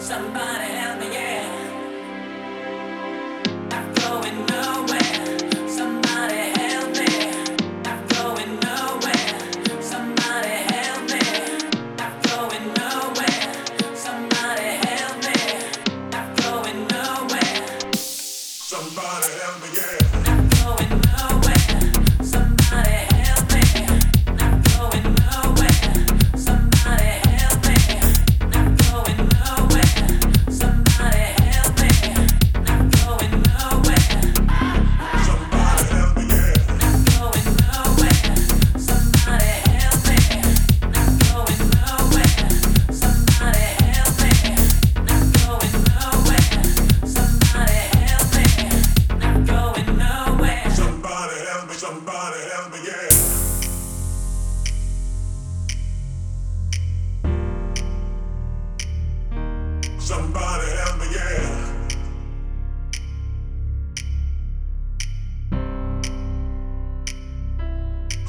上班。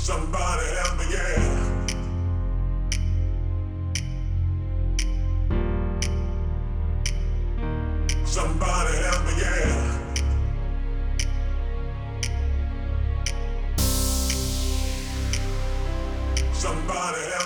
Somebody help me, yeah. Somebody help me, yeah. Somebody help